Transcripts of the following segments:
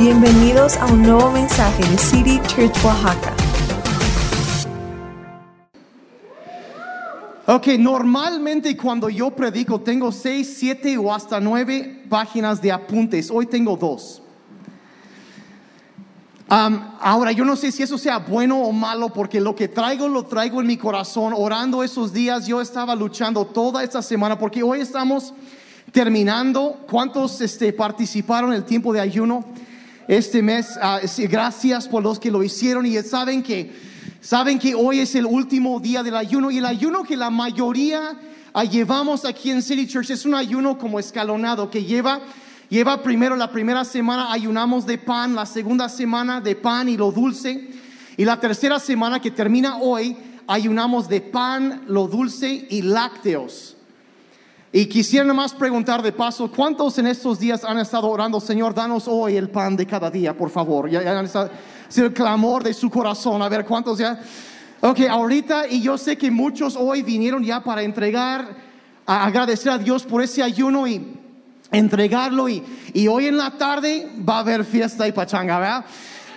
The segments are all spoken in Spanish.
Bienvenidos a un nuevo mensaje de City Church Oaxaca. Ok, normalmente cuando yo predico tengo seis, siete o hasta nueve páginas de apuntes. Hoy tengo dos. Ahora, yo no sé si eso sea bueno o malo, porque lo que traigo lo traigo en mi corazón. Orando esos días, yo estaba luchando toda esta semana, porque hoy estamos terminando. ¿Cuántos este, participaron en el tiempo de ayuno este mes? Ah, gracias por los que lo hicieron y saben que Saben que hoy es el último día del ayuno y el ayuno que la mayoría ah, llevamos aquí en City Church es un ayuno como escalonado que lleva lleva primero la primera semana ayunamos de pan, la segunda semana de pan y lo dulce y la tercera semana que termina hoy ayunamos de pan, lo dulce y lácteos. Y quisiera nomás preguntar de paso, ¿cuántos en estos días han estado orando, Señor, danos hoy el pan de cada día, por favor? Ya, ya han estado- es el clamor de su corazón. A ver, ¿cuántos ya? Ok, ahorita, y yo sé que muchos hoy vinieron ya para entregar, a agradecer a Dios por ese ayuno y entregarlo. Y, y hoy en la tarde va a haber fiesta y pachanga, ¿verdad?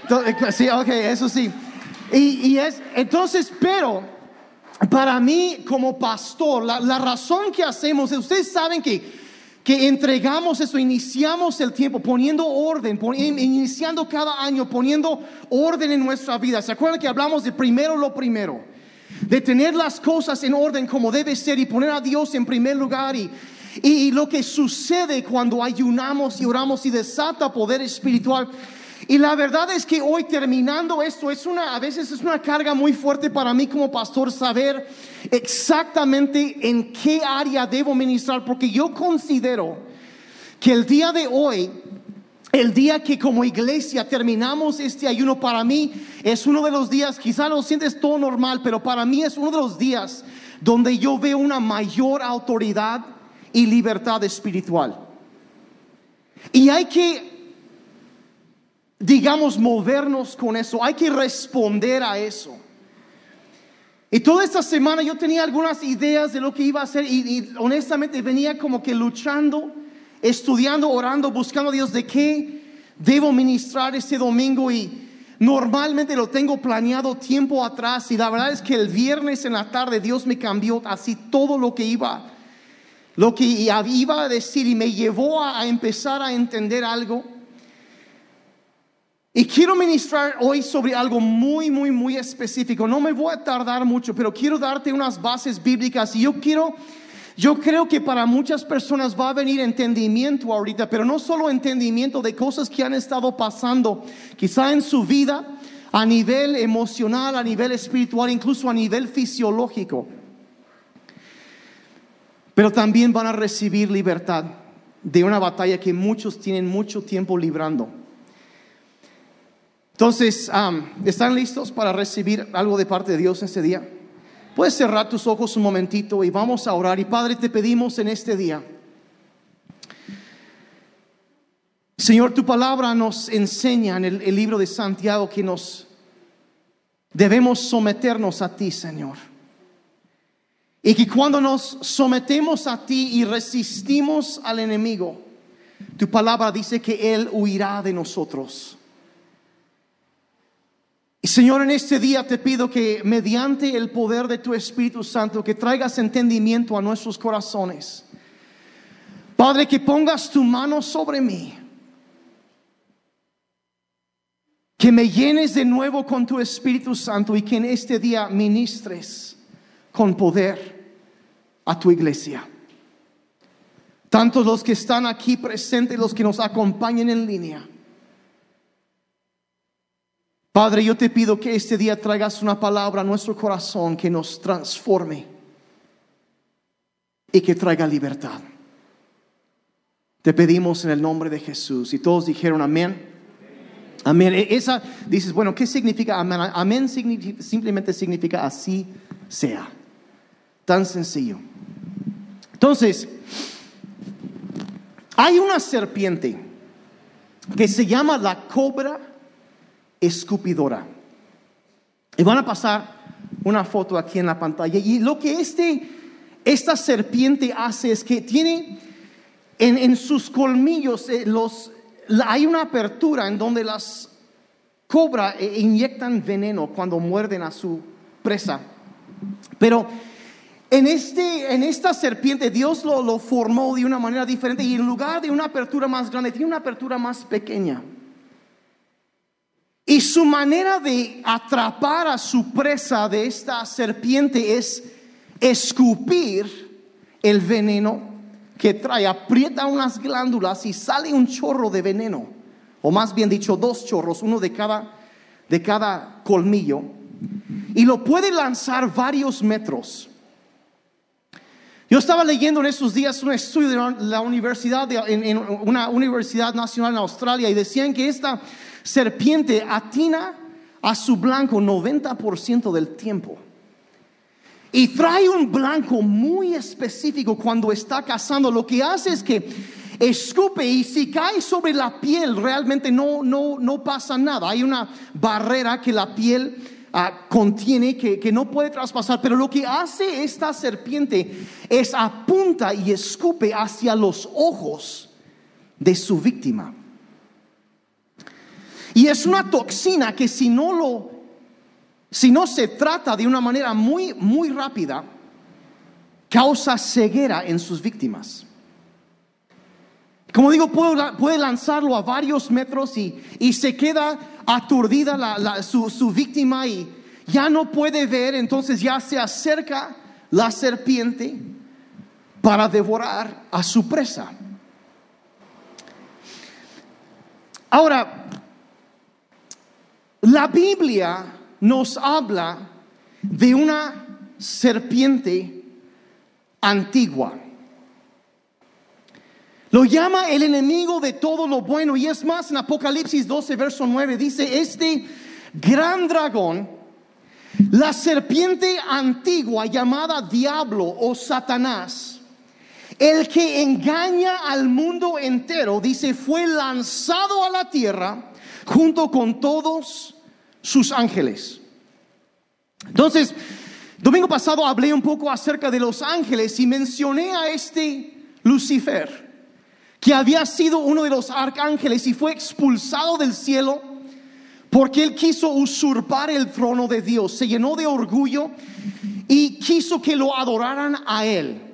Entonces, sí, ok, eso sí. Y, y es, entonces, pero para mí como pastor, la, razón que hacemos, ustedes saben que, que entregamos eso, iniciamos el tiempo poniendo orden, pon- in- iniciando cada año, poniendo orden en nuestra vida. ¿Se acuerdan que hablamos de primero lo primero? De tener las cosas en orden como debe ser y poner a Dios en primer lugar y, y, y lo que sucede cuando ayunamos y oramos y desata poder espiritual. Y la verdad es que hoy terminando esto es una a veces es una carga muy fuerte para mí como pastor saber exactamente en qué área debo ministrar porque yo considero que el día de hoy el día que como iglesia terminamos este ayuno para mí es uno de los días, quizá lo sientes todo normal, pero para mí es uno de los días donde yo veo una mayor autoridad y libertad espiritual. Y hay que, digamos, movernos con eso, hay que responder a eso. Y toda esta semana yo tenía algunas ideas de lo que iba a hacer y, honestamente venía como que luchando, estudiando, orando, buscando a Dios de qué debo ministrar este domingo y normalmente lo tengo planeado tiempo atrás y la verdad es que el viernes en la tarde Dios me cambió así todo lo que iba, lo que iba a decir y me llevó a empezar a entender algo. Y quiero ministrar hoy sobre algo muy, muy, muy específico. No me voy a tardar mucho, pero quiero darte unas bases bíblicas. Y yo quiero, yo creo que para muchas personas va a venir entendimiento ahorita, pero no solo entendimiento de cosas que han estado pasando, quizá en su vida, a nivel emocional, a nivel espiritual, incluso a nivel fisiológico. Pero también van a recibir libertad de una batalla que muchos tienen mucho tiempo librando. Entonces, ¿están listos para recibir algo de parte de Dios este día? Puedes cerrar tus ojos un momentito y vamos a orar. Y Padre, te pedimos en este día. Señor, tu palabra nos enseña en el, el libro de Santiago que nos debemos someternos a ti, Señor. Y que cuando nos sometemos a ti y resistimos al enemigo, tu palabra dice que Él huirá de nosotros. Y Señor, en este día te pido que mediante el poder de tu Espíritu Santo, que traigas entendimiento a nuestros corazones. Padre, que pongas tu mano sobre mí. Que me llenes de nuevo con tu Espíritu Santo y que en este día ministres con poder a tu iglesia. Tanto los que están aquí presentes, los que nos acompañan en línea. Padre, yo te pido que este día traigas una palabra a nuestro corazón que nos transforme y que traiga libertad. Te pedimos en el nombre de Jesús. Y todos dijeron amén. Amén. E- Esa, dices, bueno, ¿qué significa amén? Amén signifi- simplemente significa así sea. Tan sencillo. Entonces, hay una serpiente que se llama la cobra escupidora. Y van a pasar una foto aquí en la pantalla. Y lo que este, esta serpiente hace es que tiene en, en sus colmillos eh, los, hay una apertura en donde las cobras eh, inyectan veneno cuando muerden a su presa. Pero en, este, en esta serpiente Dios lo, lo formó de una manera diferente y en lugar de una apertura más grande, tiene una apertura más pequeña. Y su manera de atrapar a su presa de esta serpiente es escupir el veneno que trae, aprieta unas glándulas y sale un chorro de veneno, o más bien dicho, dos chorros, uno de cada, de cada colmillo, y lo puede lanzar varios metros. Yo estaba leyendo en esos días un estudio de la- universidad, en una universidad nacional en Australia, y decían que esta serpiente atina a su blanco 90% del tiempo. Y trae un blanco muy específico cuando está cazando. Lo que hace es que escupe y si cae sobre la piel realmente no, no, no pasa nada. Hay una barrera que la piel ah, contiene que, que no puede traspasar. Pero lo que hace esta serpiente es apunta y escupe hacia los ojos de su víctima. Y es una toxina que si no lo si no se trata de una manera muy, muy rápida, causa ceguera en sus víctimas. Como digo, puede, lanzarlo a varios metros y, y se queda aturdida su, su víctima y ya no puede ver, entonces ya se acerca la serpiente para devorar a su presa. Ahora, la Biblia nos habla de una serpiente antigua. Lo llama el enemigo de todo lo bueno. Y es más, en Apocalipsis 12, verso 9, dice, este gran dragón, la serpiente antigua llamada diablo o Satanás, el que engaña al mundo entero, dice, fue lanzado a la tierra junto con todos sus ángeles. Entonces, domingo pasado hablé un poco acerca de los ángeles y mencioné a este Lucifer, que había sido uno de los arcángeles y fue expulsado del cielo porque él quiso usurpar el trono de Dios, se llenó de orgullo y quiso que lo adoraran a él.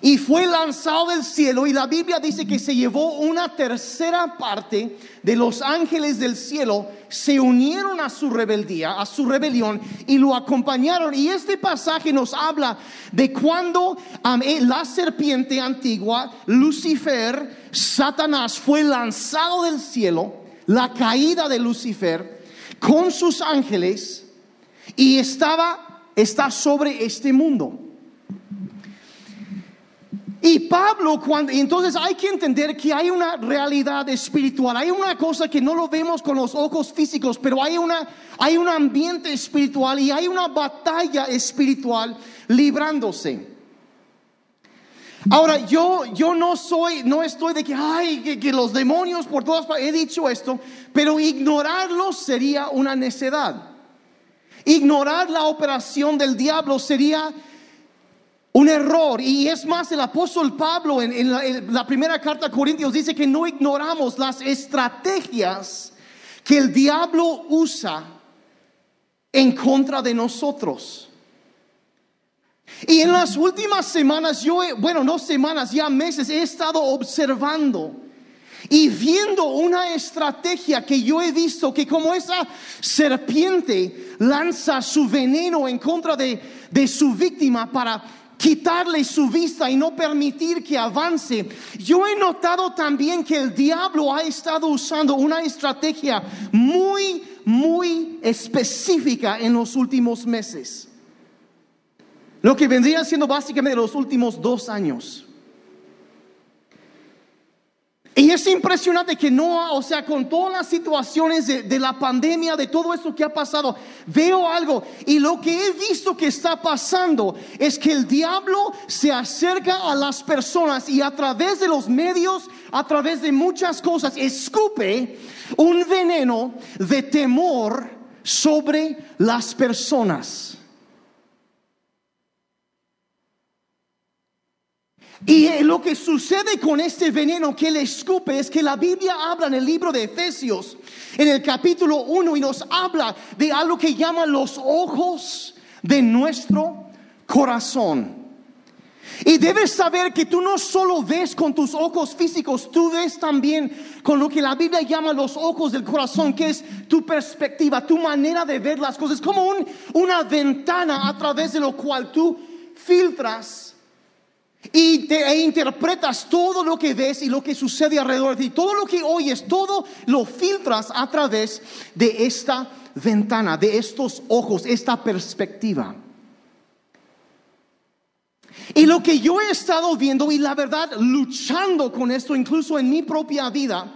Y fue lanzado del cielo y la Biblia dice que se llevó una tercera parte de los ángeles del cielo, se unieron a su rebeldía, a su rebelión y lo acompañaron. Y este pasaje nos habla de cuando eh, la serpiente antigua, Lucifer, Satanás, fue lanzado del cielo, la caída de Lucifer con sus ángeles y estaba, está sobre este mundo. Y Pablo, cuando, entonces hay que entender que hay una realidad espiritual, hay una cosa que no lo vemos con los ojos físicos, pero hay, una, hay un ambiente espiritual y hay una batalla espiritual librándose. Ahora, yo, yo no soy, no estoy de que, ay, que, que los demonios por todas partes, he dicho esto, pero ignorarlos sería una necedad. Ignorar la operación del diablo sería un error. Y es más, el apóstol Pablo en, la, en la primera carta a Corintios dice que no ignoramos las estrategias que el diablo usa en contra de nosotros. Y en las últimas semanas, yo, he- bueno, no semanas, ya meses, he estado observando y viendo una estrategia que yo he visto que como esa serpiente lanza su veneno en contra de, de su víctima para quitarle su vista y no permitir que avance. Yo he notado también que el diablo ha estado usando una estrategia muy, muy específica en los últimos meses. Lo que vendría siendo básicamente los últimos dos años. Y es impresionante que no, o sea, con todas las situaciones de, de la pandemia, de todo esto que ha pasado, veo algo. Y lo que he visto que está pasando es que el diablo se acerca a las personas y a través de los medios, a través de muchas cosas, escupe un veneno de temor sobre las personas. Y lo que sucede con este veneno que él escupe es que la Biblia habla en el libro de Efesios, en el capítulo 1, y nos habla de algo que llama los ojos de nuestro corazón. Y debes saber que tú no solo ves con tus ojos físicos, tú ves también con lo que la Biblia llama los ojos del corazón, que es tu perspectiva, tu manera de ver las cosas, como una ventana a través de lo cual tú filtras y te, e interpretas todo lo que ves y lo que sucede alrededor de ti. Todo lo que oyes, todo lo filtras a través de esta ventana, de estos ojos, esta perspectiva. Y lo que yo he estado viendo y la verdad luchando con esto incluso en mi propia vida,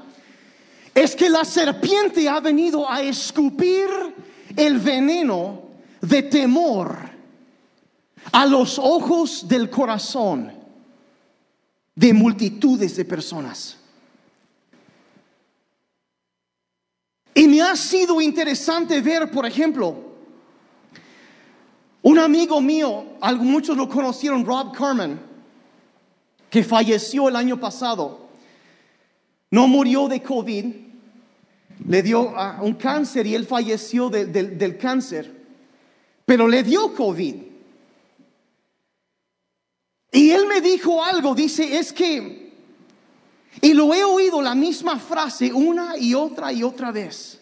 es que la serpiente ha venido a escupir el veneno de temor a los ojos del corazón de multitudes de personas. Y me ha sido interesante ver, por ejemplo, un amigo mío, muchos lo conocieron, Rob Carmen, que falleció el año pasado. No murió de COVID, le dio un cáncer y él falleció del cáncer, pero le dio COVID. Y él me dijo algo, dice, es que, y lo he oído la misma frase una y otra y otra vez,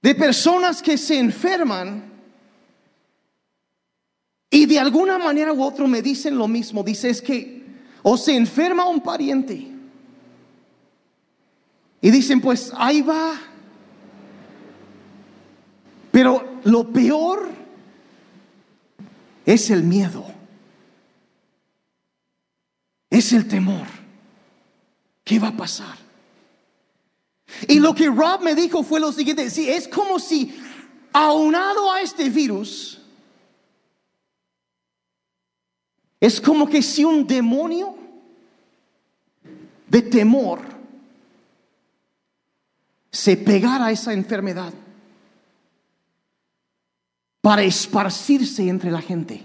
de personas que se enferman y de alguna manera u otra me dicen lo mismo. Dice es que o se enferma un pariente. Y dicen, pues ahí va. Pero lo peor es el miedo. Es el temor. ¿Qué va a pasar? Y lo que Rob me dijo fue lo siguiente, sí, es como si aunado a este virus, Es como que si un demonio de temor se pegara a esa enfermedad para esparcirse entre la gente.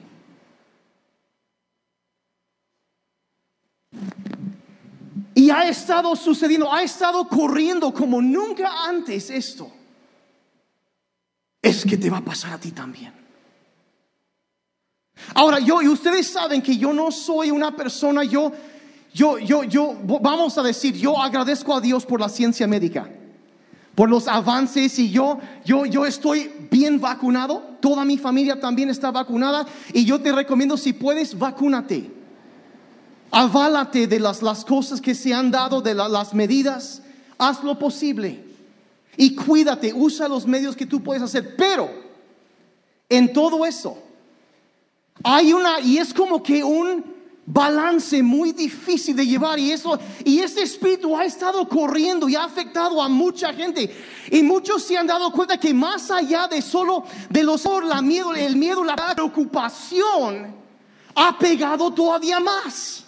Y ha estado sucediendo, ha estado corriendo como nunca antes esto. Es que te va a pasar a ti también. Ahora, yo, y ustedes saben que yo no soy una persona, yo, yo, yo, yo, vamos a decir, yo agradezco a Dios por la ciencia médica, por los avances y yo, yo, yo estoy bien vacunado, toda mi familia también está vacunada y yo te recomiendo si puedes, vacúnate. Aválate de las, las cosas que se han dado, de las medidas, haz lo posible y cuídate, usa los medios que tú puedes hacer, pero en todo eso, hay una, y es como que un balance muy difícil de llevar y eso y este espíritu ha estado corriendo y ha afectado a mucha gente. Y muchos se han dado cuenta que más allá de solo de los la miedo el miedo la preocupación ha pegado todavía más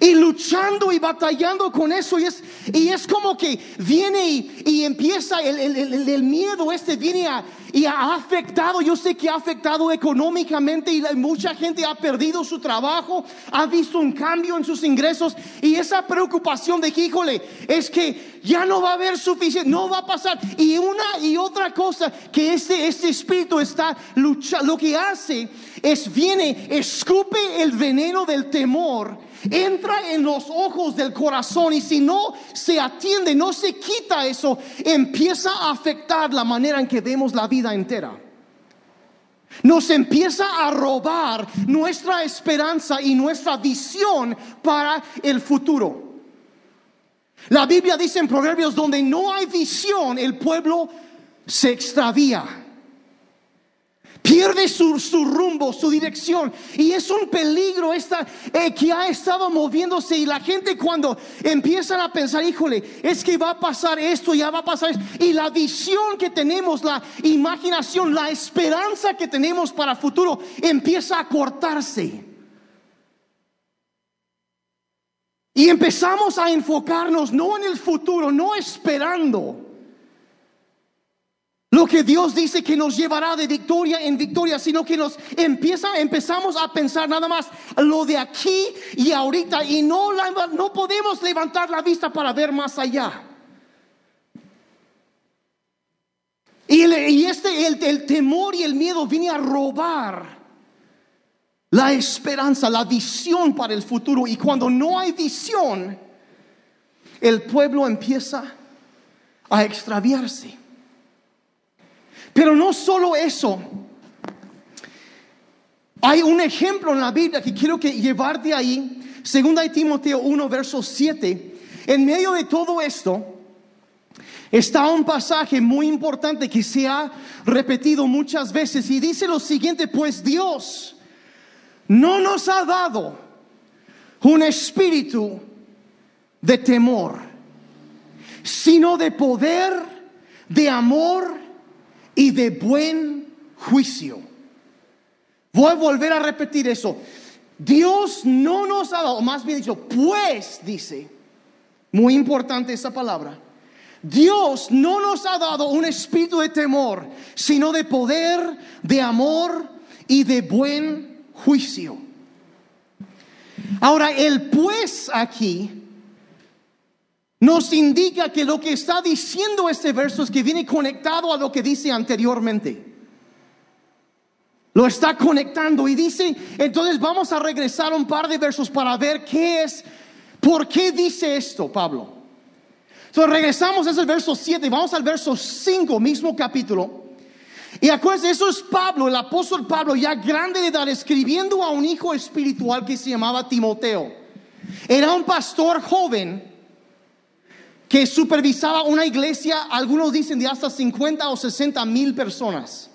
y luchando y batallando con eso. Y es, y es como que viene y, empieza el, el, miedo este, viene a, y ha afectado, yo sé que ha afectado económicamente y mucha gente ha perdido su trabajo, ha visto un cambio en sus ingresos y esa preocupación de que, híjole, es que ya no va a haber suficiente, no va a pasar. Y una y otra cosa que este, este espíritu está luchando, lo que hace es viene, escupe el veneno del temor entra en los ojos del corazón y si no se atiende, no se quita eso, empieza a afectar la manera en que vemos la vida entera. Nos empieza a robar nuestra esperanza y nuestra visión para el futuro. La Biblia dice en Proverbios, donde no hay visión, el pueblo se extravía pierde su, rumbo, su dirección. Y es un peligro esta, eh, que ha estado moviéndose y la gente cuando empiezan a pensar, híjole, es que va a pasar esto, ya va a pasar esto. Y la visión que tenemos, la imaginación, la esperanza que tenemos para el futuro empieza a cortarse. Y empezamos a enfocarnos no en el futuro, no esperando lo que Dios dice que nos llevará de victoria en victoria, sino que nos empieza, empezamos a pensar nada más lo de aquí y ahorita y no, no podemos levantar la vista para ver más allá. Y, este, el, el temor y el miedo viene a robar la esperanza, la visión para el futuro. Y cuando no hay visión, el pueblo empieza a extraviarse. Pero no solo eso. Hay un ejemplo en la Biblia que quiero que llevarte ahí. Segunda de Timoteo 1, verso 7. En medio de todo esto está un pasaje muy importante que se ha repetido muchas veces y dice lo siguiente, pues Dios no nos ha dado un espíritu de temor, sino de poder, de amor y de buen juicio. Voy a volver a repetir eso. Dios no nos ha dado, más bien dicho, pues dice, muy importante esa palabra, Dios no nos ha dado un espíritu de temor, sino de poder, de amor y de buen juicio. Ahora, el pues aquí nos indica que lo que está diciendo este verso es que viene conectado a lo que dice anteriormente. Lo está conectando y dice, entonces vamos a regresar un par de versos para ver qué es, por qué dice esto Pablo. Entonces regresamos a ese verso 7 y vamos al verso 5, mismo capítulo. Y acuérdense, eso es Pablo, el apóstol Pablo, ya grande de edad, escribiendo a un hijo espiritual que se llamaba Timoteo. Era un pastor joven que supervisaba una iglesia, algunos dicen de hasta 50 o 60 mil personas.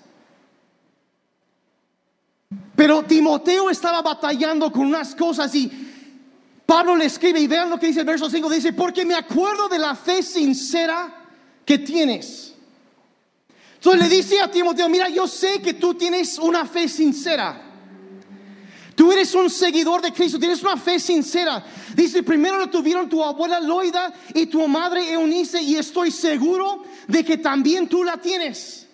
Pero Timoteo estaba batallando con unas cosas y Pablo le escribe y vean lo que dice el verso 5, dice, porque me acuerdo de la fe sincera que tienes. Entonces le dice a Timoteo, mira, yo sé que tú tienes una fe sincera. Tú eres un seguidor de Cristo, tienes una fe sincera. Dice, primero lo tuvieron tu abuela Loida y tu madre Eunice y estoy seguro de que también tú la tienes.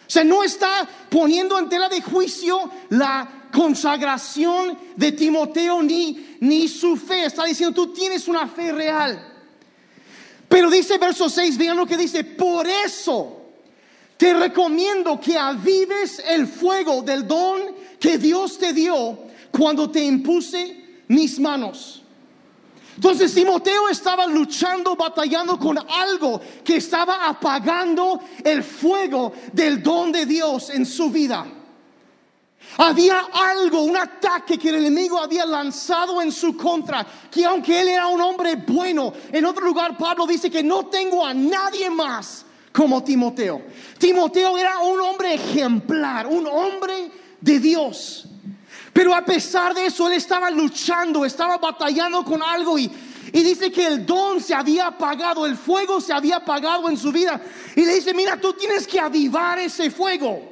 O sea, no está poniendo en tela de juicio la consagración de Timoteo ni, ni su fe. Está diciendo, tú tienes una fe real. Pero dice verso 6, vean lo que dice, por eso te recomiendo que avives el fuego del don que Dios te dio cuando te impuse mis manos. Entonces Timoteo estaba luchando, batallando con algo que estaba apagando el fuego del don de Dios en su vida. Había algo, un ataque que el enemigo había lanzado en su contra, que aunque él era un hombre bueno, en otro lugar Pablo dice que no tengo a nadie más como Timoteo. Timoteo era un hombre ejemplar, un hombre de Dios. Pero a pesar de eso, él estaba luchando, estaba batallando con algo y, dice que el don se había apagado, el fuego se había apagado en su vida. Y le dice, mira, tú tienes que avivar ese fuego.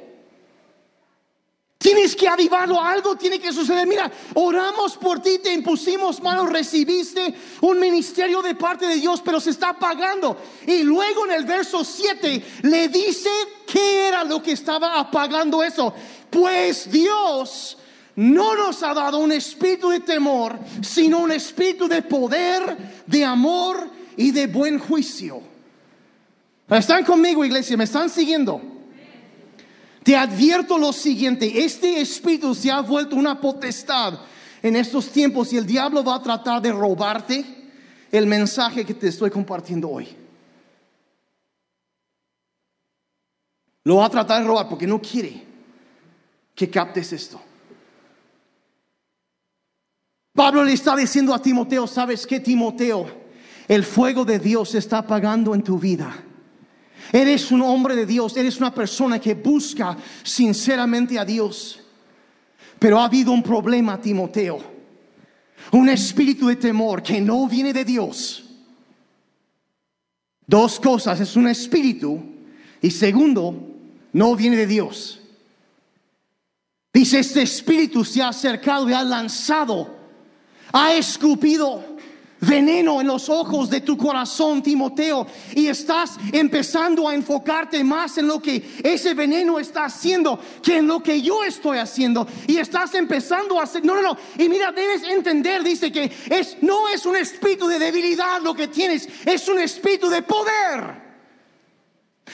Tienes que avivarlo, algo tiene que suceder. Mira, oramos por ti, te impusimos manos, recibiste un ministerio de parte de Dios, pero se está apagando. Y luego en el verso 7 le dice qué era lo que estaba apagando eso. Pues Dios no nos ha dado un espíritu de temor, sino un espíritu de poder, de amor y de buen juicio. ¿Están conmigo, iglesia? ¿Me están siguiendo? Te advierto lo siguiente, este espíritu se ha vuelto una potestad en estos tiempos y el diablo va a tratar de robarte el mensaje que te estoy compartiendo hoy. Lo va a tratar de robar porque no quiere que captes esto. Pablo le está diciendo a Timoteo, ¿sabes qué, Timoteo? El fuego de Dios está apagando en tu vida. Eres un hombre de Dios, eres una persona que busca sinceramente a Dios. Pero ha habido un problema, Timoteo. Un espíritu de temor que no viene de Dios. Dos cosas, es un espíritu y segundo, no viene de Dios. Dice, este espíritu se ha acercado y ha lanzado ha escupido veneno en los ojos de tu corazón, Timoteo, y estás empezando a enfocarte más en lo que ese veneno está haciendo que en lo que yo estoy haciendo. Y estás empezando a hacer, no, no, no. Y mira, debes entender, dice que es, no es un espíritu de debilidad lo que tienes, es un espíritu de poder.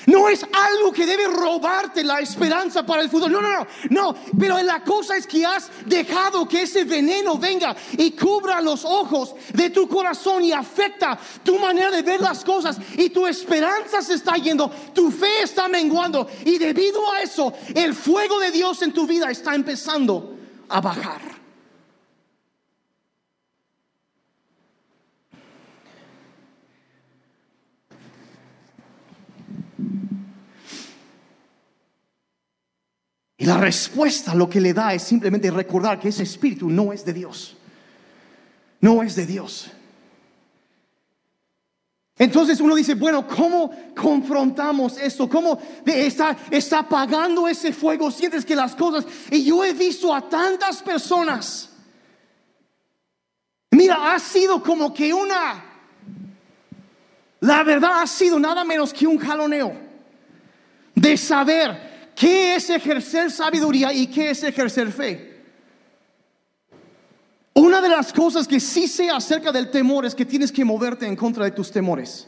No es algo que debe robarte la esperanza para el futuro. No, no, no. No, pero la cosa es que has dejado que ese veneno venga y cubra los ojos de tu corazón y afecta tu manera de ver las cosas. Y tu esperanza se está yendo, tu fe está menguando. Y debido a eso, el fuego de Dios en tu vida está empezando a bajar. Y la respuesta lo que le da es simplemente recordar que ese espíritu no es de Dios. No es de Dios. Entonces uno dice, bueno, ¿cómo confrontamos esto? ¿Cómo está, está apagando ese fuego? Sientes que las cosas... Y yo he visto a tantas personas. Mira, ha sido como que una... La verdad ha sido nada menos que un jaloneo de saber ¿Qué es ejercer sabiduría y qué es ejercer fe? Una de las cosas que sí sé acerca del temor es que tienes que moverte en contra de tus temores.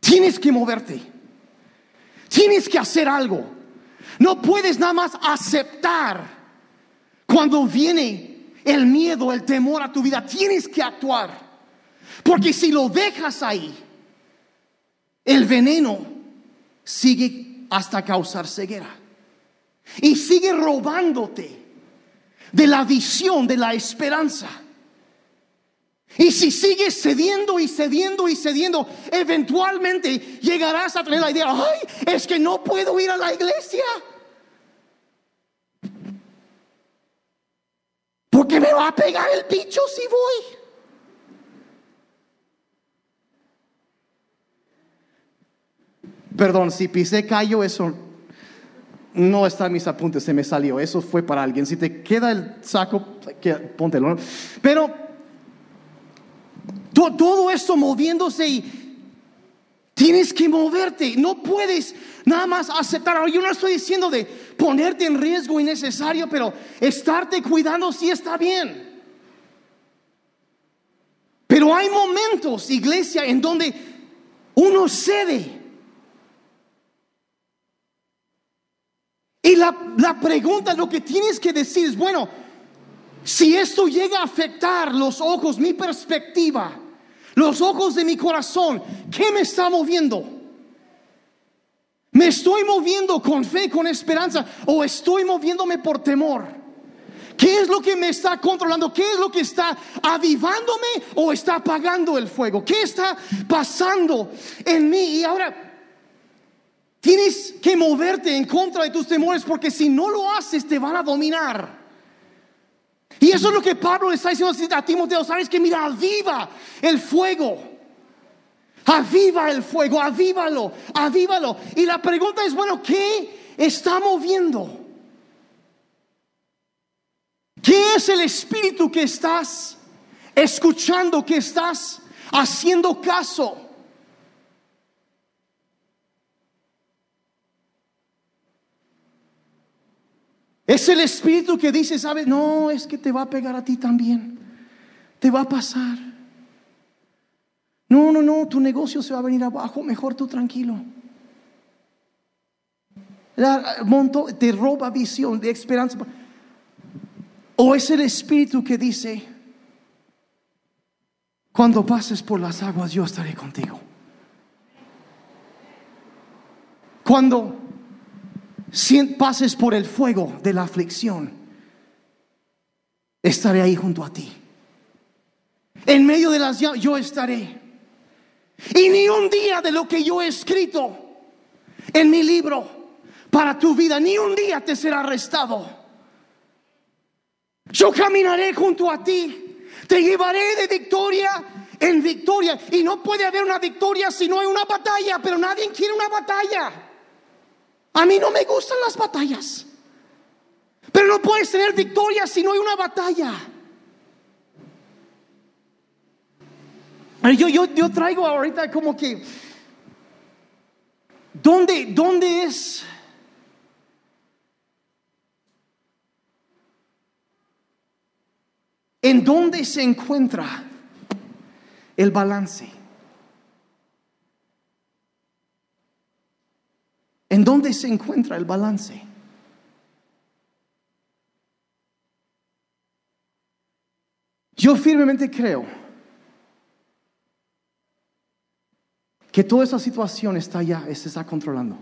Tienes que moverte. Tienes que hacer algo. No puedes nada más aceptar cuando viene el miedo, el temor a tu vida. Tienes que actuar. Porque si lo dejas ahí, el veneno sigue hasta causar ceguera. Y sigue robándote de la visión, de la esperanza. Y si sigues cediendo y cediendo y cediendo, eventualmente llegarás a tener la idea, ay, es que no puedo ir a la iglesia. Porque me va a pegar el bicho si voy. Perdón, si pisé callo, eso no está en mis apuntes, se me salió. Eso fue para alguien. Si te queda el saco, póntelo. Pero todo esto moviéndose y tienes que moverte. No puedes nada más aceptar. Yo no estoy diciendo de ponerte en riesgo innecesario, pero estarte cuidando sí está bien. Pero hay momentos, iglesia, en donde uno cede Y la, pregunta, lo que tienes que decir es, bueno, si esto llega a afectar los ojos, mi perspectiva, los ojos de mi corazón, ¿qué me está moviendo? ¿Me estoy moviendo con fe, con esperanza o estoy moviéndome por temor? ¿Qué es lo que me está controlando? ¿Qué es lo que está avivándome o está apagando el fuego? ¿Qué está pasando en mí? Y ahora Tienes que moverte en contra de tus temores porque si no lo haces te van a dominar. Y eso es lo que Pablo está diciendo a Timoteo. Sabes que mira, aviva el fuego. Aviva el fuego, avívalo, avívalo. Y la pregunta es, bueno, ¿qué está moviendo? ¿Qué es el espíritu que estás escuchando, que estás haciendo caso? Es el espíritu que dice, ¿sabes? No, es que te va a pegar a ti también. Te va a pasar. No, no, no, tu negocio se va a venir abajo, mejor tú tranquilo. Monto, te roba visión de esperanza. O es el espíritu que dice, cuando pases por las aguas yo estaré contigo. Cuando pases por el fuego de la aflicción, estaré ahí junto a ti. En medio de las llamas yo estaré. Y ni un día de lo que yo he escrito en mi libro para tu vida, ni un día te será arrestado. Yo caminaré junto a ti, te llevaré de victoria en victoria. Y no puede haber una victoria si no hay una batalla, pero nadie quiere una batalla. A mí no me gustan las batallas. Pero no puedes tener victoria si no hay una batalla. Yo, yo, yo traigo ahorita como que, ¿dónde, dónde es? ¿En dónde se encuentra el balance? ¿En dónde se encuentra el balance? Yo firmemente creo que toda esa situación está ya, se está controlando.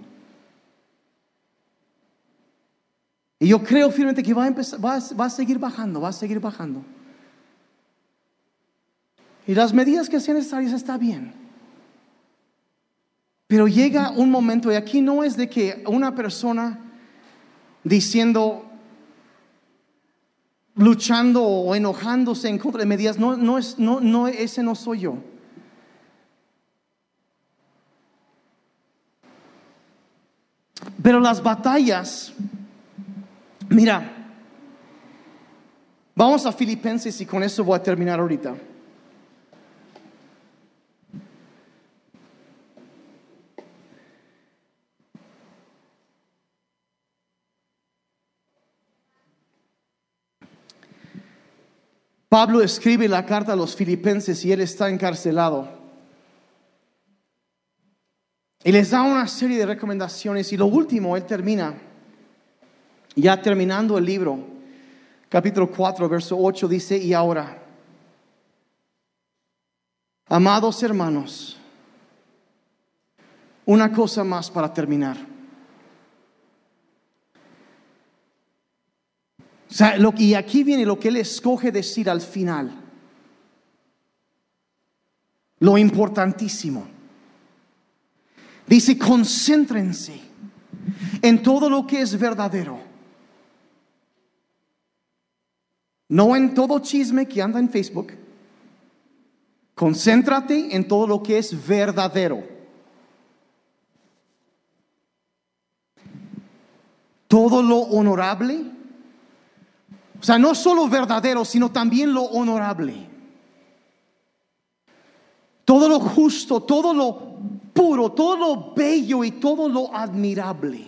Y yo creo firmemente que va a, empezar, va, seguir bajando, va a seguir bajando. Y las medidas que sean necesarias está bien. Pero llega un momento, y aquí no es de que una persona diciendo, luchando o enojándose en contra de medidas, no, no es, no, no, ese no soy yo. Pero las batallas, mira, vamos a Filipenses y con eso voy a terminar ahorita. Pablo escribe la carta a los filipenses y él está encarcelado. Y les da una serie de recomendaciones y lo último, él termina, ya terminando el libro, capítulo 4, verso 8, dice, y ahora, amados hermanos, una cosa más para terminar. O sea, y aquí viene lo que él escoge decir al final. Lo importantísimo. Dice, concéntrense en todo lo que es verdadero. No en todo chisme que anda en Facebook. Concéntrate en todo lo que es verdadero. Todo lo honorable o sea, no solo verdadero, sino también lo honorable. Todo lo justo, todo lo puro, todo lo bello y todo lo admirable.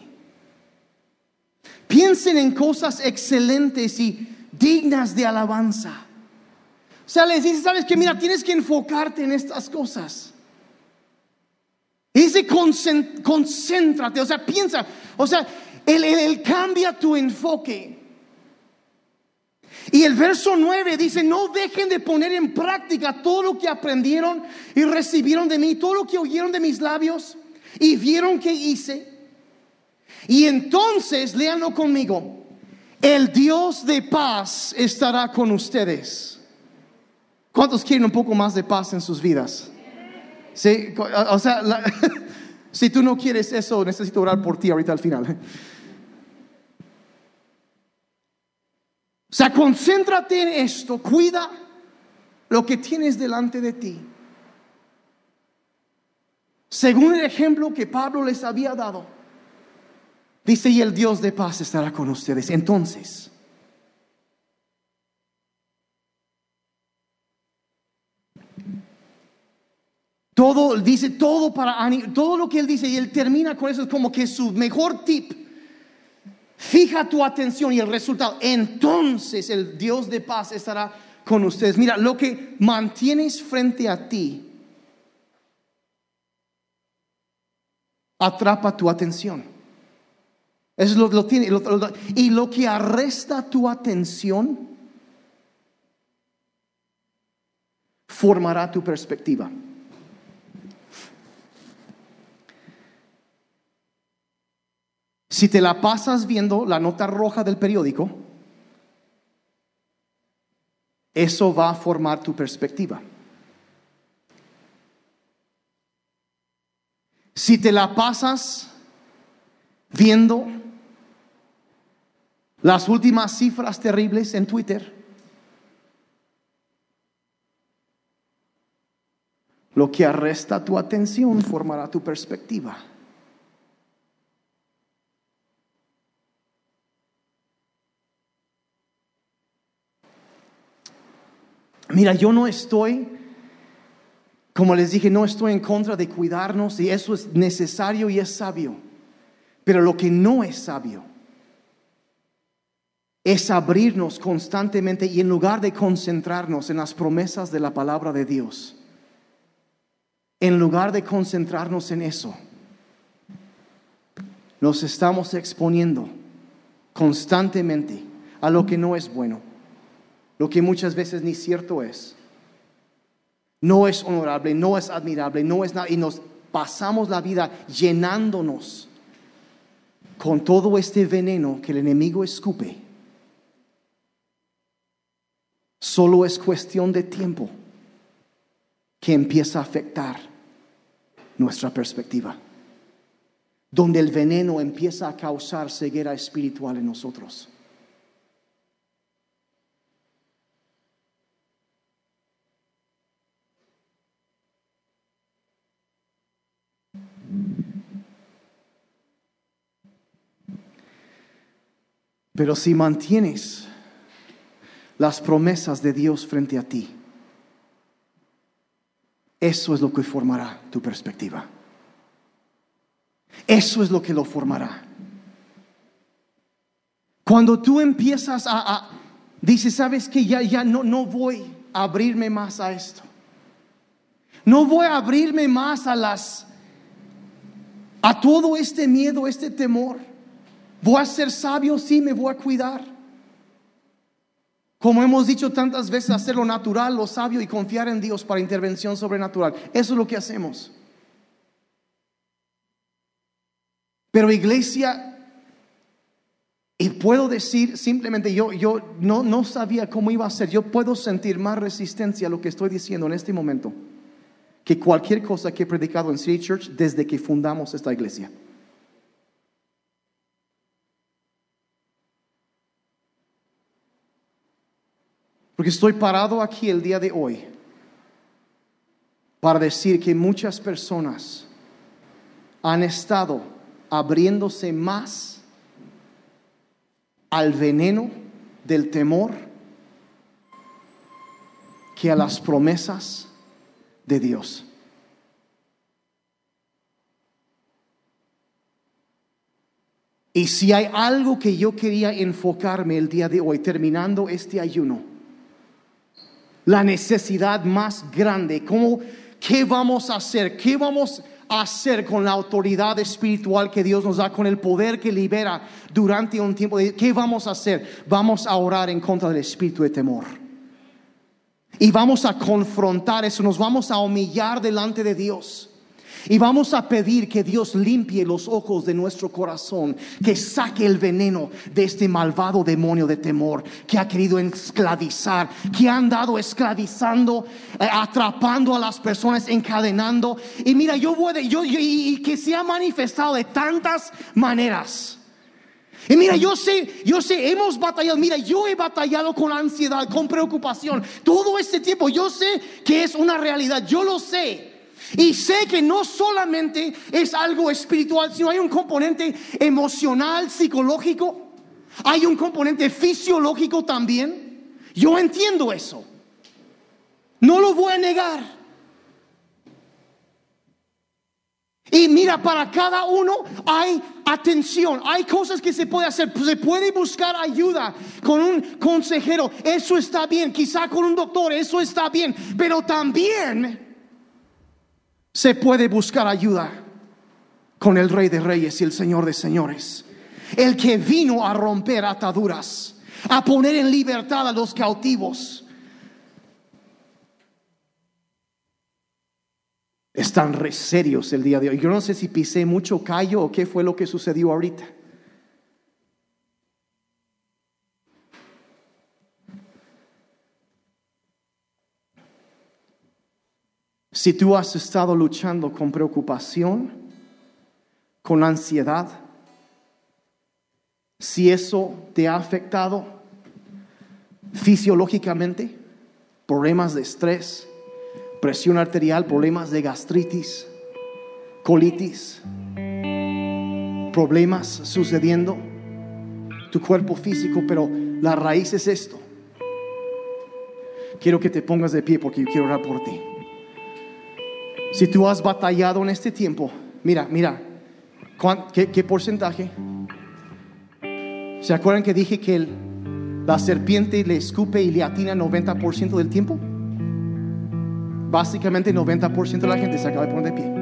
Piensen en cosas excelentes y dignas de alabanza. O sea, les dice, sabes que mira, tienes que enfocarte en estas cosas. Dice, concéntrate, o sea, piensa, o sea, él cambia tu enfoque. Y el verso 9 dice, no dejen de poner en práctica todo lo que aprendieron y recibieron de mí, todo lo que oyeron de mis labios y vieron que hice. Y entonces, léanlo conmigo, el Dios de paz estará con ustedes. ¿Cuántos quieren un poco más de paz en sus vidas? Sí, o sea, si tú no quieres eso, necesito orar por ti ahorita al final. O sea, concéntrate en esto, cuida lo que tienes delante de ti. Según el ejemplo que Pablo les había dado, dice, y el Dios de paz estará con ustedes. Entonces, todo, dice todo para, todo lo que él dice, y él termina con eso, es como que su mejor tip Fija tu atención y el resultado. Entonces el Dios de paz estará con ustedes. Mira, lo que mantienes frente a ti atrapa tu atención. Eso lo, tiene. y lo que arresta tu atención formará tu perspectiva. Si te la pasas viendo la nota roja del periódico, eso va a formar tu perspectiva. Si te la pasas viendo las últimas cifras terribles en Twitter, lo que arresta tu atención formará tu perspectiva. Mira, yo no estoy Como les dije, no estoy en contra de cuidarnos y eso es necesario y es sabio. Pero lo que no es sabio es abrirnos constantemente y en lugar de concentrarnos en las promesas de la palabra de Dios, en lugar de concentrarnos en eso, nos estamos exponiendo constantemente a lo que no es bueno, lo que muchas veces ni cierto es. No es honorable, no es admirable, no es nada. Y nos pasamos la vida llenándonos con todo este veneno que el enemigo escupe. Solo es cuestión de tiempo que empieza a afectar nuestra perspectiva, donde el veneno empieza a causar ceguera espiritual en nosotros. Pero si mantienes las promesas de Dios frente a ti, eso es lo que formará tu perspectiva. Eso es lo que lo formará. Cuando tú empiezas a, dices, sabes que ya, ya no, no voy a abrirme más a esto. No voy a abrirme más a las, a todo este miedo, este temor. Voy a ser sabio, sí, me voy a cuidar. Como hemos dicho tantas veces, hacer lo natural, lo sabio y confiar en Dios para intervención sobrenatural. Eso es lo que hacemos. Pero iglesia, y puedo decir simplemente, yo, yo no, no sabía cómo iba a ser, yo puedo sentir más resistencia a lo que estoy diciendo en este momento que cualquier cosa que he predicado en City Church desde que fundamos esta iglesia. Porque estoy parado aquí el día de hoy para decir que muchas personas han estado abriéndose más al veneno del temor que a las promesas de Dios. Y si hay algo que yo quería enfocarme el día de hoy, terminando este ayuno, la necesidad más grande. ¿Cómo, ¿Qué vamos a hacer? ¿Qué vamos a hacer con la autoridad espiritual que Dios nos da, con el poder que libera durante un tiempo? ¿Qué vamos a hacer? Vamos a orar en contra del espíritu de temor. Y vamos a confrontar eso, nos vamos a humillar delante de Dios. Y vamos a pedir que Dios limpie los ojos de nuestro corazón, que saque el veneno de este malvado demonio de temor que ha querido esclavizar, que ha andado esclavizando, eh, atrapando a las personas, encadenando. Y mira, yo voy yo, y que se ha manifestado de tantas maneras. Y mira, yo sé, yo sé, hemos batallado, mira, yo he batallado con ansiedad, con preocupación, todo este tiempo, yo sé que es una realidad, yo lo sé. Y sé que no solamente es algo espiritual, sino hay un componente emocional, psicológico, hay un componente fisiológico también. Yo entiendo eso. No lo voy a negar. Y mira, para cada uno hay atención, hay cosas que se puede hacer, se puede buscar ayuda con un consejero, eso está bien, quizá con un doctor, eso está bien, pero también se puede buscar ayuda con el Rey de Reyes y el Señor de Señores. El que vino a romper ataduras, a poner en libertad a los cautivos. Están re serios el día de hoy. Yo no sé si pisé mucho callo o qué fue lo que sucedió ahorita. Si tú has estado luchando con preocupación, con ansiedad, si eso te ha afectado fisiológicamente, problemas de estrés, presión arterial, problemas de gastritis, colitis, problemas sucediendo, tu cuerpo físico, pero la raíz es esto. Quiero que te pongas de pie porque yo quiero orar por ti. Si tú has batallado en este tiempo, mira, mira, ¿cuán- ¿qué, porcentaje? ¿Se acuerdan que dije que la serpiente le escupe y le atina 90% del tiempo? Básicamente 90% de la gente se acaba de poner de pie.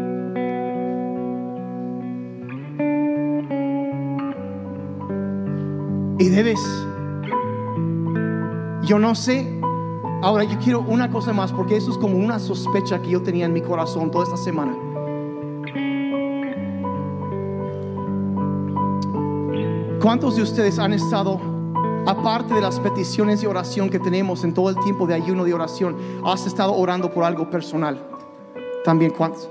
Y debes, yo no sé, ahora yo quiero una cosa más, porque eso es como una sospecha que yo tenía en mi corazón toda esta semana. ¿Cuántos de ustedes han estado, aparte de las peticiones de oración que tenemos en todo el tiempo de ayuno de oración, has estado orando por algo personal? También, ¿cuántos?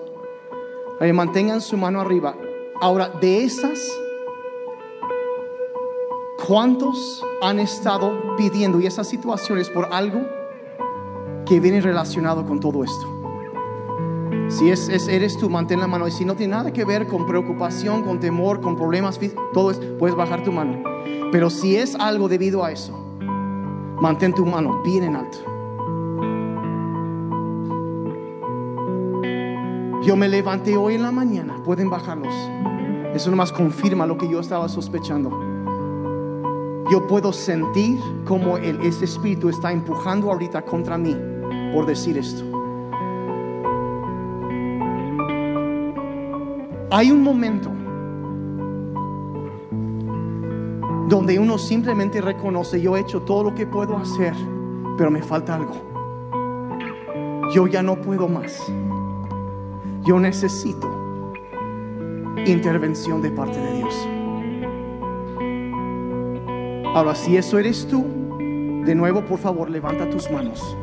Mantengan su mano arriba. Ahora, de esas, ¿cuántos han estado pidiendo y esas situaciones por algo que viene relacionado con todo esto? Si es, es- eres tú, mantén la mano. Y si no tiene nada que ver con preocupación, con temor, con problemas todo es, puedes bajar tu mano. Pero si es algo debido a eso, mantén tu mano bien en alto. Yo me levanté hoy en la mañana, pueden bajarlos. Eso nomás confirma lo que yo estaba sospechando. Yo puedo sentir como el, ese espíritu está empujando ahorita contra mí por decir esto. Hay un momento donde uno simplemente reconoce, yo he hecho todo lo que puedo hacer, pero me falta algo. Yo ya no puedo más. Yo necesito intervención de parte de Dios. Ahora, si eso eres tú, de nuevo, por favor, levanta tus manos.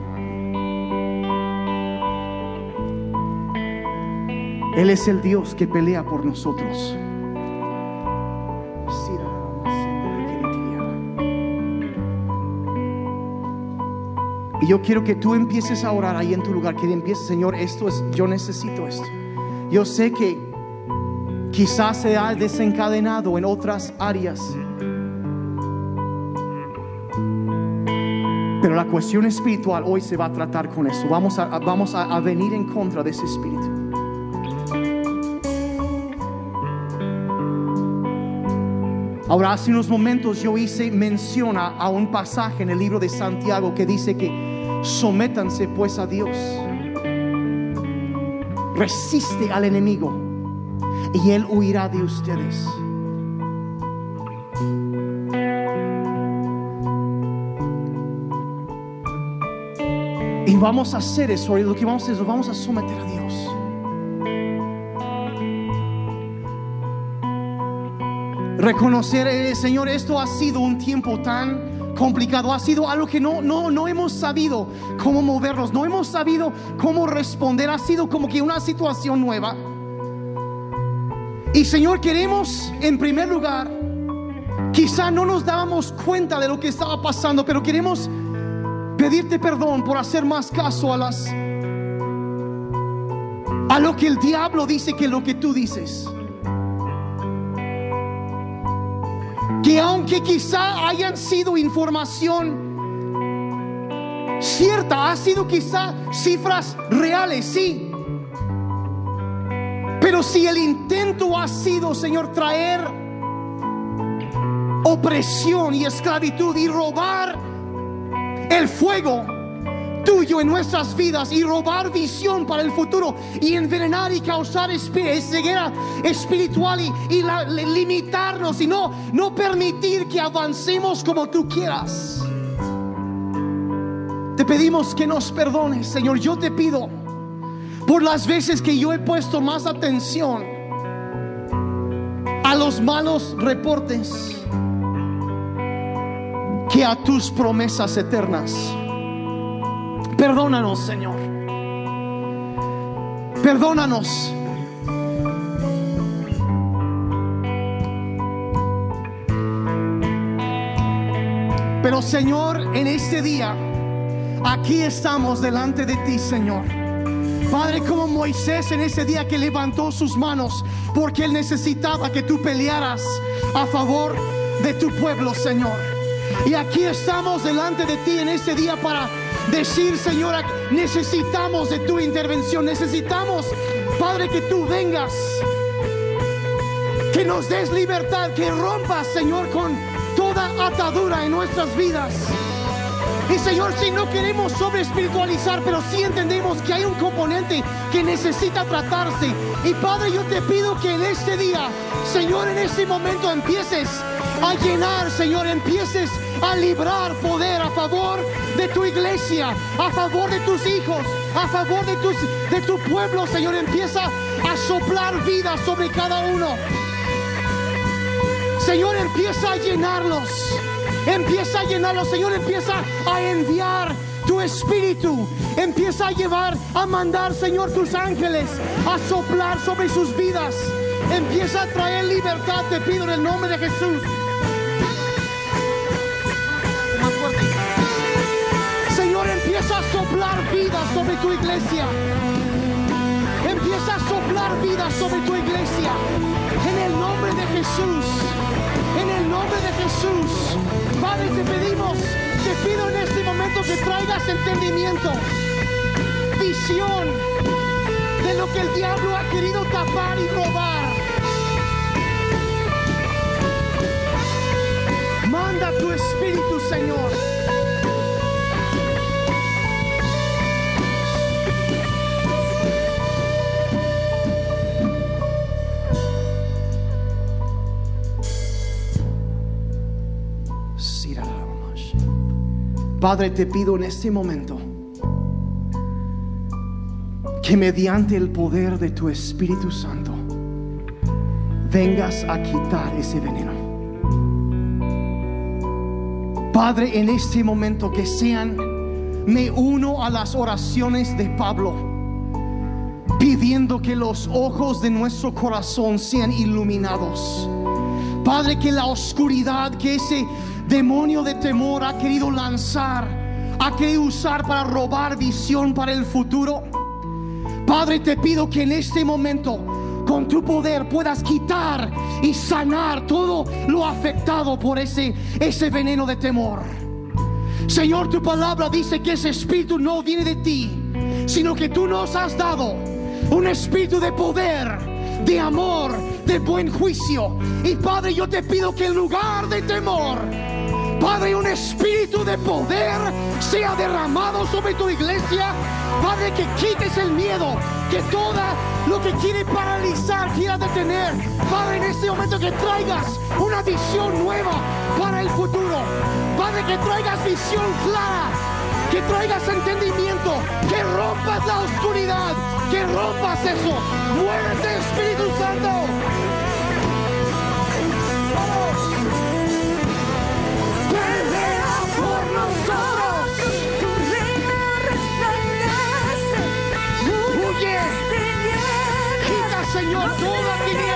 Él es el Dios que pelea por nosotros. Y yo quiero que tú empieces a orar ahí en tu lugar, que empieces, Señor, esto es, yo necesito esto. Yo sé que quizás se ha desencadenado en otras áreas. Pero la cuestión espiritual hoy se va a tratar con eso. Vamos a, vamos a, a venir en contra de ese espíritu. Ahora, hace unos momentos yo hice mención a, un pasaje en el libro de Santiago que dice que sométanse pues a Dios. Resiste al enemigo y él huirá de ustedes. Y vamos a hacer eso, lo que vamos a hacer es vamos a someter a Dios. Reconocer, eh, Señor, esto ha sido un tiempo tan complicado, ha sido algo que no, no, no hemos sabido cómo movernos, no hemos sabido cómo responder, ha sido como que una situación nueva. Y Señor, queremos en primer lugar, quizá no nos dábamos cuenta de lo que estaba pasando, pero queremos pedirte perdón por hacer más caso a las a lo que el diablo dice que lo que tú dices. Que aunque quizá hayan sido información cierta, ha sido quizá cifras reales, sí. Pero si el intento ha sido, Señor, traer opresión y esclavitud y robar el fuego tuyo en nuestras vidas y robar visión para el futuro y envenenar y causar ceguera espiritual y, limitarnos y no, no permitir que avancemos como tú quieras. Te pedimos que nos perdones, Señor. Yo te pido por las veces que yo he puesto más atención a los malos reportes que a tus promesas eternas. Perdónanos, Señor. Perdónanos. Pero Señor, en este día, aquí estamos delante de ti, Señor. Padre, como Moisés en ese día que levantó sus manos, porque él necesitaba que tú pelearas a favor de tu pueblo, Señor. Y aquí estamos delante de ti en ese día para Decir, Señor, necesitamos de tu intervención, necesitamos, Padre, que tú vengas, que nos des libertad, que rompas, Señor, con toda atadura en nuestras vidas. Y Señor, si no queremos sobre espiritualizar, pero sí entendemos que hay un componente que necesita tratarse. Y Padre, yo te pido que en este día, Señor, en este momento empieces a llenar, Señor, empieces a librar poder a favor de tu iglesia, a favor de tus hijos, a favor de, tus, de tu pueblo, Señor. Empieza a soplar vida sobre cada uno. Señor, empieza a llenarlos. Empieza a llenarlos, Señor, empieza a enviar tu espíritu. Empieza a llevar, a mandar, Señor, tus ángeles a soplar sobre sus vidas. Empieza a traer libertad, te pido en el nombre de Jesús. Soplar vida sobre tu iglesia. Empieza a soplar vida sobre tu iglesia. En el nombre de Jesús. En el nombre de Jesús. Padre, te pedimos, te pido en este momento que traigas entendimiento, visión de lo que el diablo ha querido tapar y robar. Manda tu espíritu, Señor. Padre, te pido en este momento que mediante el poder de tu Espíritu Santo vengas a quitar ese veneno. Padre, en este momento que sean, me uno a las oraciones de Pablo, pidiendo que los ojos de nuestro corazón sean iluminados. Padre, que la oscuridad, que ese demonio de temor ha querido lanzar, ha querido usar para robar visión para el futuro. Padre, te pido que en este momento, con tu poder, puedas quitar y sanar todo lo afectado por ese, ese veneno de temor. Señor, tu palabra dice que ese espíritu no viene de ti, sino que tú nos has dado un espíritu de poder, de amor, de buen juicio. Y Padre, yo te pido que en lugar de temor, Padre, un espíritu de poder sea derramado sobre tu iglesia. Padre, que quites el miedo, que toda lo que quiere paralizar, quiera detener. Padre, en este momento que traigas una visión nueva para el futuro. Padre, que traigas visión clara, que traigas entendimiento, que rompas la oscuridad, que rompas eso. Muévete, Espíritu Santo. Pelea Señor, toda hemos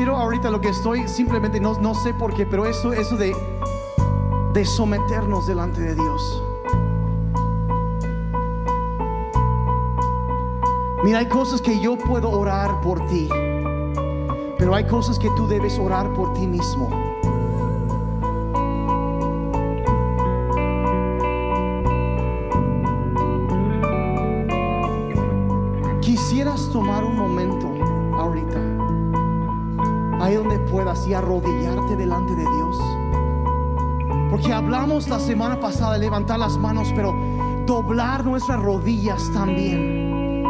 quiero ahorita lo que estoy, simplemente no, no sé por qué, pero eso, eso de de someternos delante de Dios. Mira, hay cosas que yo puedo orar por ti, pero hay cosas que tú debes orar por ti mismo. Quisieras tomar un momento puedas y arrodillarte delante de Dios. Porque hablamos la semana pasada de levantar las manos, pero doblar nuestras rodillas también.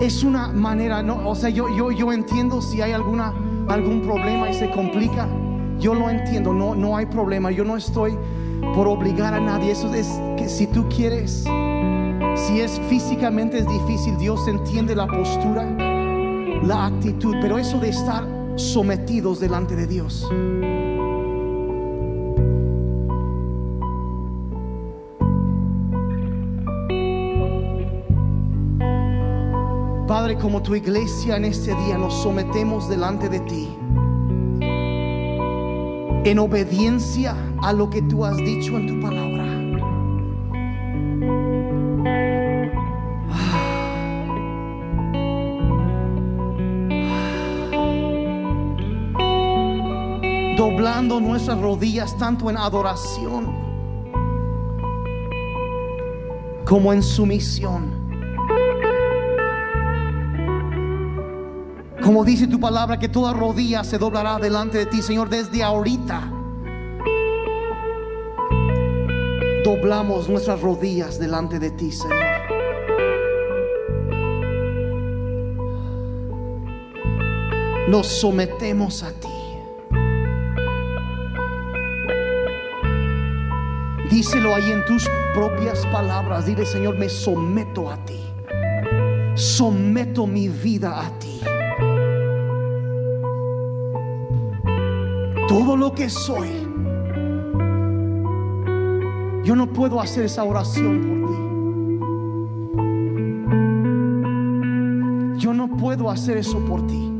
Es una manera, no, o sea, yo, yo, yo entiendo si hay alguna, algún problema y se complica. Yo lo entiendo, no, no hay problema. Yo no estoy por obligar a nadie. Eso es que si tú quieres, si es físicamente es difícil, Dios entiende la postura, la actitud, pero eso de estar sometidos delante de Dios. Padre, como tu iglesia en este día nos sometemos delante de ti. En obediencia a lo que tú has dicho en tu palabra. Nuestras rodillas tanto en adoración como en sumisión. Como dice tu palabra, que toda rodilla se doblará delante de ti, Señor, desde ahorita. Doblamos nuestras rodillas delante de ti, Señor. Nos sometemos a ti. Díselo ahí en tus propias palabras. Dile, Señor, me someto a ti. Someto mi vida a ti. todo lo que soy. Yo no puedo hacer esa oración por ti. Yo no puedo hacer eso por ti.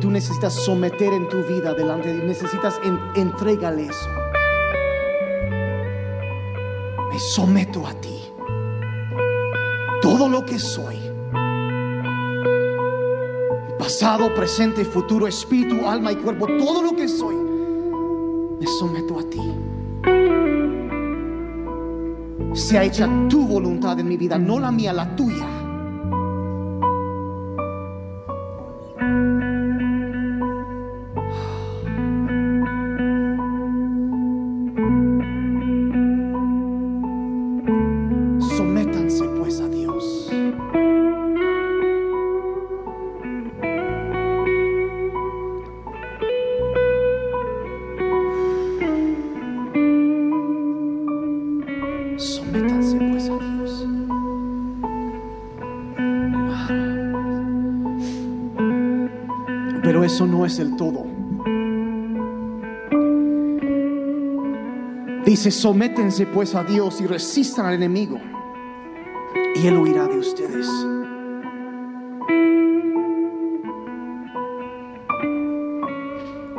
Tú necesitas someter en tu vida delante de necesitas en, entrégale eso. Me someto a ti. Todo lo que soy. Pasado, presente, futuro, espíritu, alma y cuerpo, todo lo que soy. Me someto a ti. Sea hecha tu voluntad en mi vida, no la mía, la tuya. Eso no es el todo. Dice, sométense pues a Dios y resistan al enemigo. Y Él huirá de ustedes.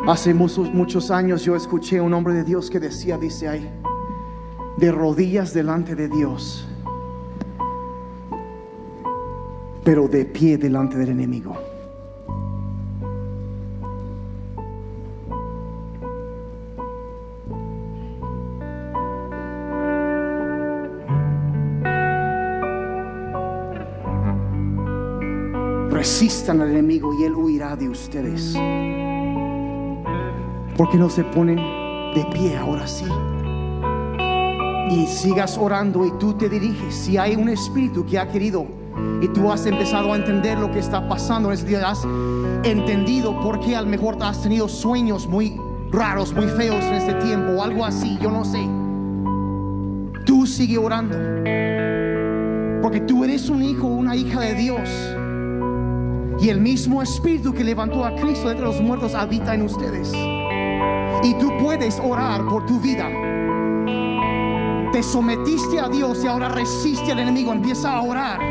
Hace muchos, muchos años yo escuché a un hombre de Dios que decía, dice ahí, de rodillas delante de Dios, pero de pie delante del enemigo. Al enemigo y él huirá de ustedes. Porque no se ponen de pie ahora sí? Y sigas orando y tú te diriges. Si hay un espíritu que ha querido y tú has empezado a entender lo que está pasando día, has entendido por qué a lo mejor has tenido sueños muy raros, muy feos en este tiempo o algo así, yo no sé. Tú sigue orando. Porque tú eres un hijo una hija de Dios. Y el mismo espíritu que levantó a Cristo entre los muertos habita en ustedes. Y tú puedes orar por tu vida. Te sometiste a Dios y ahora resiste al enemigo. Empieza a orar.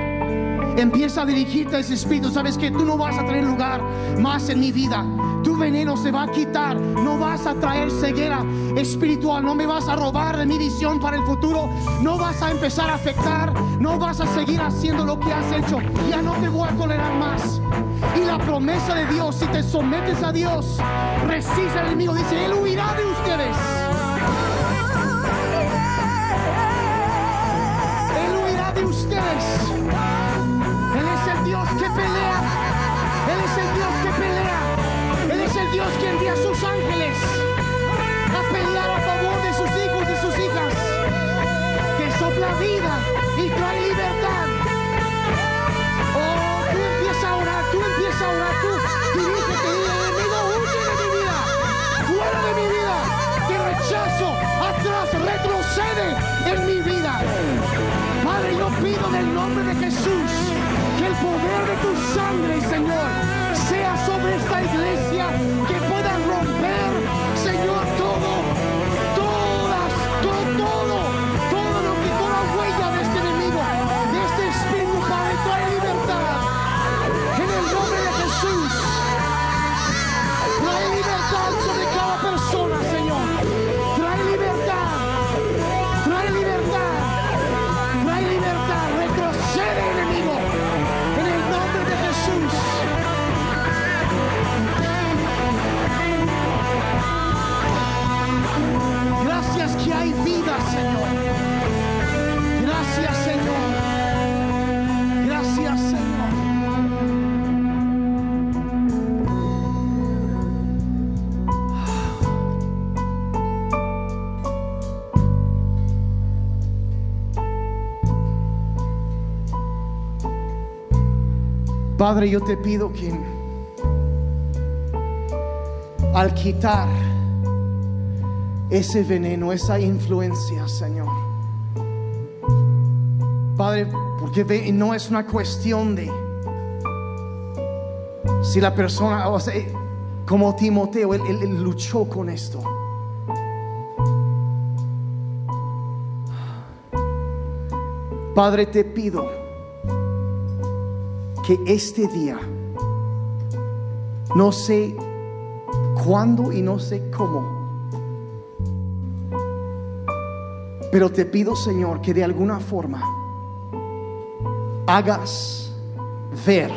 Empieza a dirigirte a ese espíritu. Sabes que tú no vas a tener lugar más en mi vida. Tu veneno se va a quitar. No vas a traer ceguera espiritual. No me vas a robar de mi visión para el futuro. No vas a empezar a afectar. No vas a seguir haciendo lo que has hecho. Ya no te voy a tolerar más. Y la promesa de Dios, si te sometes a Dios, resiste al enemigo. Dice, Él huirá de ustedes. Él huirá de ustedes. Él es el Dios que pelea. Él es el Dios Dios que envía a sus ángeles a pelear a favor de sus hijos y sus hijas. Que sopla vida y trae libertad. Oh, tú empieza a orar, tú empieza a orar, tú dirígete, enemigo, huye de mi vida, fuera de mi vida, te rechazo, atrás, retrocede en mi vida. Padre, yo pido en el nombre de Jesús que el poder de tu sangre, Señor, sea sobre esta iglesia, que pueda romper, Señor, Gracias, Señor. Gracias, Señor. Padre, yo te pido que al quitar ese veneno, esa influencia, Señor. Padre, porque no es una cuestión de si la persona, sea, como Timoteo, él luchó con esto. Padre, te pido que este día, no sé cuándo y no sé cómo, pero te pido, Señor, que de alguna forma hagas ver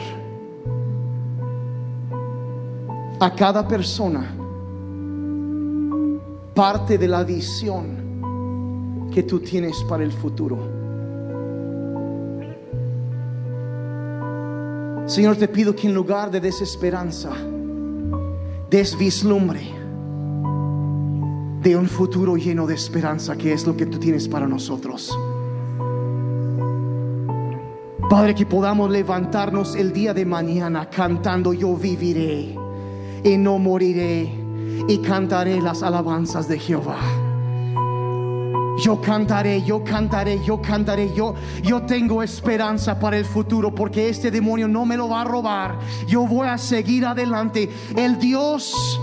a cada persona parte de la visión que tú tienes para el futuro. Señor, te pido que en lugar de desesperanza, des vislumbre de un futuro lleno de esperanza, que es lo que tú tienes para nosotros. Padre, que podamos levantarnos el día de mañana cantando, yo viviré y no moriré y cantaré las alabanzas de Jehová. Yo cantaré, yo cantaré, yo cantaré, yo, yo tengo esperanza para el futuro porque este demonio no me lo va a robar. Yo voy a seguir adelante. El Dios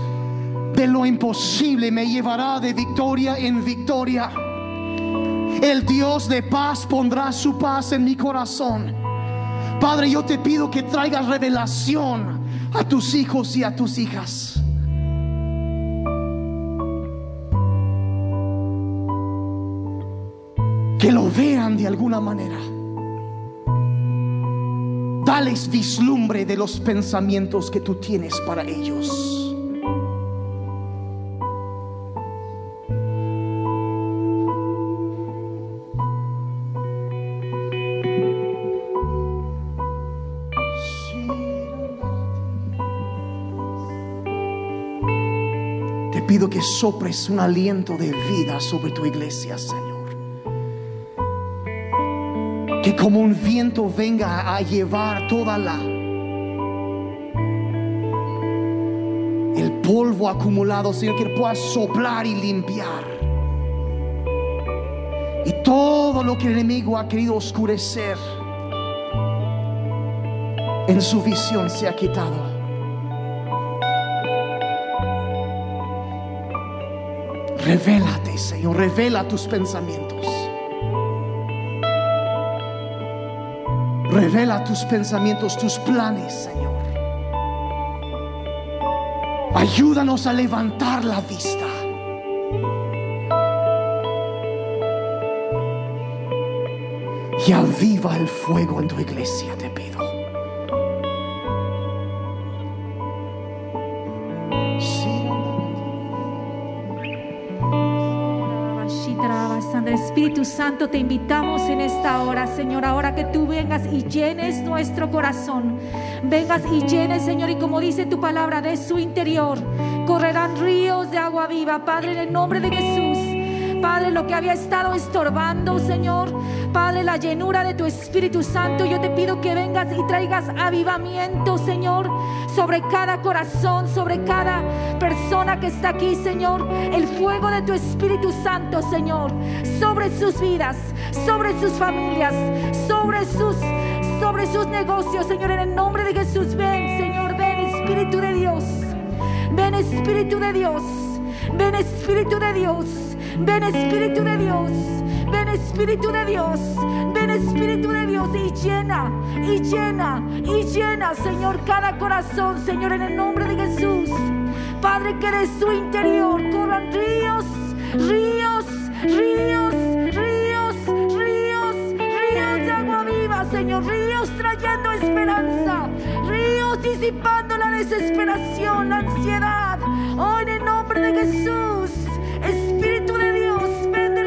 de lo imposible me llevará de victoria en victoria. El Dios de paz pondrá su paz en mi corazón. Padre, yo te pido que traigas revelación a tus hijos y a tus hijas. que lo vean de alguna manera. Dales vislumbre de los pensamientos que tú tienes para ellos. Sopres un aliento de vida sobre tu iglesia, Señor. Que como un viento venga a llevar toda la el polvo acumulado, Señor, que pueda soplar y limpiar. Y todo lo que el enemigo ha querido oscurecer en su visión se ha quitado. Revélate, Señor, revela tus pensamientos. Revela tus pensamientos, tus planes, Señor. Ayúdanos a levantar la vista. Y aviva el fuego en tu iglesia, Santo, te invitamos en esta hora, Señor, ahora que tú vengas y llenes nuestro corazón. Vengas y llenes, Señor, y como dice tu palabra, de su interior correrán ríos de agua viva, Padre, en el nombre de Jesús. Padre, lo que había estado estorbando, Señor. Padre, la llenura de tu Espíritu Santo. Yo te pido que vengas y traigas avivamiento, Señor, sobre cada corazón, sobre cada persona que está aquí, Señor. El fuego de tu Espíritu Santo, Señor, sobre sus vidas, sobre sus familias, sobre sus sobre sus negocios, Señor, en el nombre de Jesús. Ven, Señor, ven, Espíritu de Dios. Ven, Espíritu de Dios. Ven, Espíritu de Dios. Ven Espíritu de Dios, ven Espíritu de Dios, ven Espíritu de Dios y llena, y llena, y llena, Señor, cada corazón, Señor, en el nombre de Jesús. Padre, que de su interior corran ríos, ríos, ríos, ríos, ríos, ríos de agua viva, Señor, ríos trayendo esperanza, ríos disipando la desesperación, la ansiedad. Oh, en el nombre de Jesús. Espíritu de Dios,